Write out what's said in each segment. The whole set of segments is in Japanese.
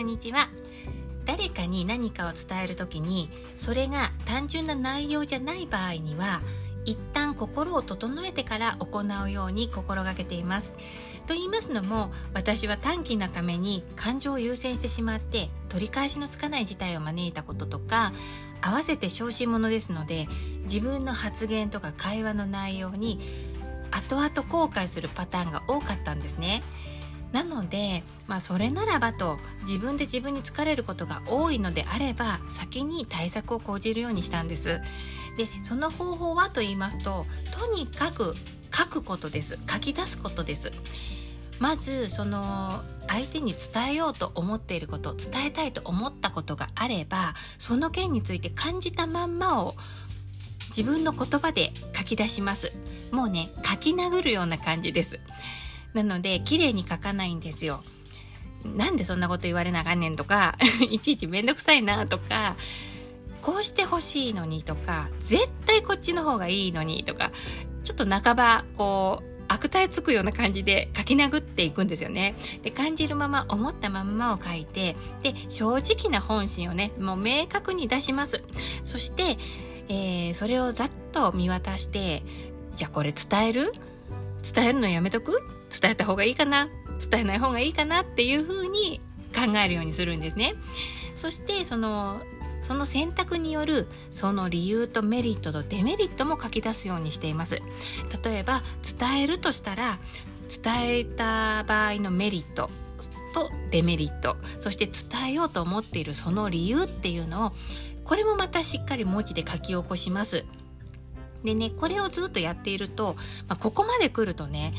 こんにちは誰かに何かを伝える時にそれが単純な内容じゃない場合には一旦心を整えてから行うように心がけていますと言いますのも私は短期なために感情を優先してしまって取り返しのつかない事態を招いたこととか合わせて小心者ですので自分の発言とか会話の内容に後々後悔するパターンが多かったんですね。なので、まあ、それならばと自分で自分に疲れることが多いのであれば先に対策を講じるようにしたんです。でその方法はと言いますととにかく書くことです。書き出すことです。まずその相手に伝えようと思っていること伝えたいと思ったことがあればその件について感じたまんまを自分の言葉で書き出します。もうね書き殴るような感じです。なので綺麗に書かないんですよなんでそんなこと言われなあかんねんとか いちいちめんどくさいなとかこうしてほしいのにとか絶対こっちの方がいいのにとかちょっと半ばこう悪態つくような感じで書き殴っていくんですよね。で感じるまま思ったままを書いてで正直な本心をねもう明確に出します。そして、えー、それをざっと見渡してじゃあこれ伝える？伝えるのやめとく？伝えた方がいいかな伝えない方がいいかなっていうふうに考えるようにするんですね。そしてそのその選択によるその理由とメリットとデメリットも書き出すようにしています。例えば伝えるとしたら伝えた場合のメリットとデメリット。そして伝えようと思っているその理由っていうのをこれもまたしっかり文字で書き起こします。でねこれをずっとやっていると、まあ、ここまで来るとね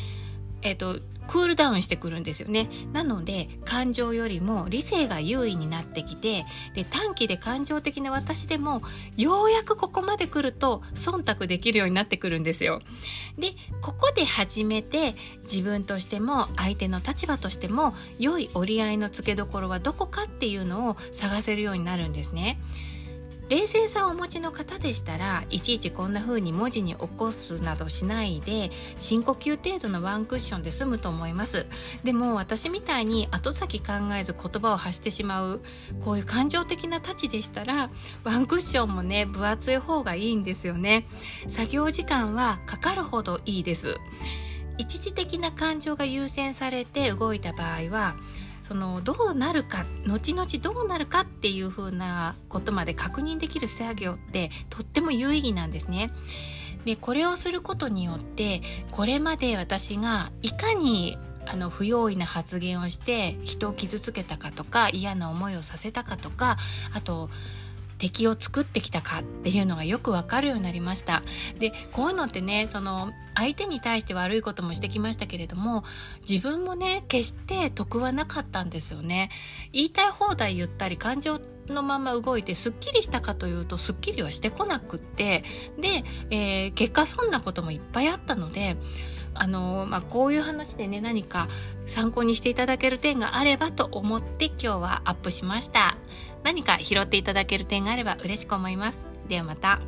えっ、とクールダウンしてくるんですよね。なので感情よりも理性が優位になってきてで短期で感情的な私でもようやくここまで来ると忖度できるようになってくるんですよ。でここで初めて自分としても相手の立場としても良い折り合いのつけどころはどこかっていうのを探せるようになるんですね。冷静さをお持ちの方でしたらいちいちこんな風に文字に起こすなどしないで深呼吸程度のワンクッションで済むと思います。でも私みたいに後先考えず言葉を発してしまうこういう感情的な太刀でしたらワンクッションもね分厚い方がいいんですよね。作業時間はかかるほどいいです。一時的な感情が優先されて動いた場合はそのどうなるか後々どうなるかっていうふうなことまで確認できる作業ってとっても有意義なんですね。でこれをすることによってこれまで私がいかにあの不用意な発言をして人を傷つけたかとか嫌な思いをさせたかとかあと敵を作ってきたかっていうのがよくわかるようになりました。でこういうのってねその相手に対して悪いこともしてきましたけれども自分もね決して得はなかったんですよね。言いたい放題言ったり感情のまま動いてすっきりしたかというとすっきりはしてこなくってで、えー、結果そんなこともいっぱいあったのであのまあ、こういう話でね何か参考にしていただける点があればと思って今日はアップしました。何か拾っていただける点があれば嬉しく思います。ではまた。